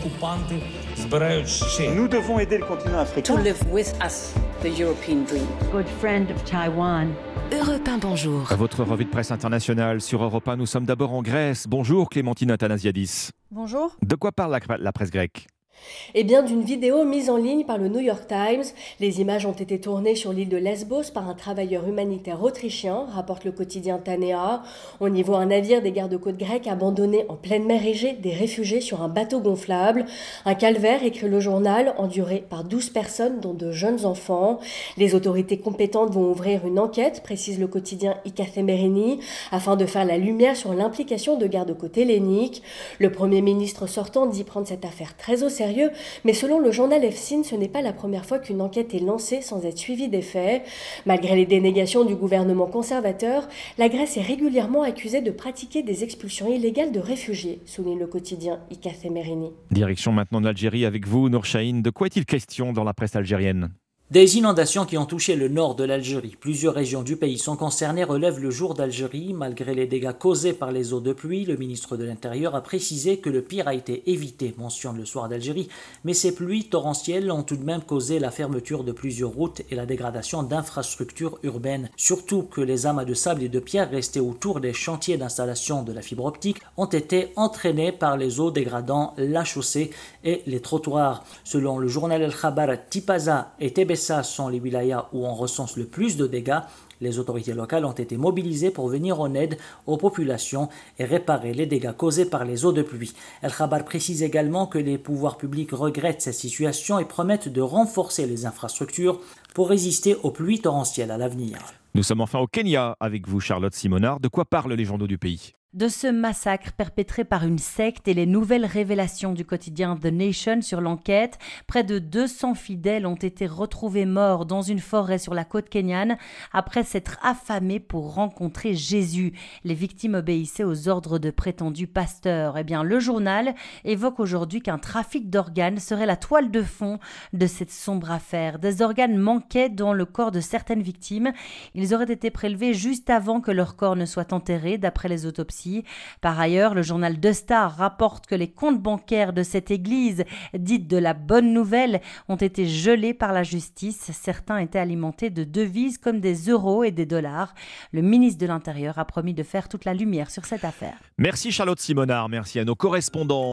окупанти збирають ще. Nous devons aider le continent to africain. live with us the European dream. good friend of Taiwan. Europe 1, bonjour. Votre revue de presse internationale sur Europe 1. Nous sommes d'abord en Grèce. Bonjour Clémentine Athanasiadis. Bonjour. De quoi parle la, la presse grecque Eh bien, d'une vidéo mise en ligne par le New York Times. Les images ont été tournées sur l'île de Lesbos par un travailleur humanitaire autrichien, rapporte le quotidien Tanea. On y voit un navire des gardes-côtes grecs abandonné en pleine mer Égée, des réfugiés sur un bateau gonflable. Un calvaire, écrit le journal, enduré par 12 personnes, dont de jeunes enfants. Les autorités compétentes vont ouvrir une enquête, précise le quotidien Ikathemerini, afin de faire la lumière sur l'implication de gardes-côtes helléniques. Le Premier ministre sortant dit prendre cette affaire très au sérieux mais selon le journal EFSIN, ce n'est pas la première fois qu'une enquête est lancée sans être suivie des faits. Malgré les dénégations du gouvernement conservateur, la Grèce est régulièrement accusée de pratiquer des expulsions illégales de réfugiés, souligne le quotidien Ikathemerini. Direction maintenant d'Algérie avec vous, Nour Chahine. De quoi est-il question dans la presse algérienne? Des inondations qui ont touché le nord de l'Algérie. Plusieurs régions du pays sont concernées, relève le jour d'Algérie. Malgré les dégâts causés par les eaux de pluie, le ministre de l'Intérieur a précisé que le pire a été évité, mentionne le soir d'Algérie. Mais ces pluies torrentielles ont tout de même causé la fermeture de plusieurs routes et la dégradation d'infrastructures urbaines. Surtout que les amas de sable et de pierre restés autour des chantiers d'installation de la fibre optique ont été entraînés par les eaux dégradant la chaussée et les trottoirs. Selon le journal El Khabar, Tipaza et Sont les wilayas où on recense le plus de dégâts. Les autorités locales ont été mobilisées pour venir en aide aux populations et réparer les dégâts causés par les eaux de pluie. El Khabar précise également que les pouvoirs publics regrettent cette situation et promettent de renforcer les infrastructures pour résister aux pluies torrentielles à l'avenir. Nous sommes enfin au Kenya avec vous, Charlotte Simonard. De quoi parlent les journaux du pays? De ce massacre perpétré par une secte et les nouvelles révélations du quotidien The Nation sur l'enquête. Près de 200 fidèles ont été retrouvés morts dans une forêt sur la côte kenyane après s'être affamés pour rencontrer Jésus. Les victimes obéissaient aux ordres de prétendus pasteurs. Eh bien, le journal évoque aujourd'hui qu'un trafic d'organes serait la toile de fond de cette sombre affaire. Des organes manquaient dans le corps de certaines victimes. Ils auraient été prélevés juste avant que leur corps ne soit enterré, d'après les autopsies. Par ailleurs, le journal De Star rapporte que les comptes bancaires de cette église, dite de la bonne nouvelle, ont été gelés par la justice. Certains étaient alimentés de devises comme des euros et des dollars. Le ministre de l'Intérieur a promis de faire toute la lumière sur cette affaire. Merci Charlotte Simonard, merci à nos correspondants.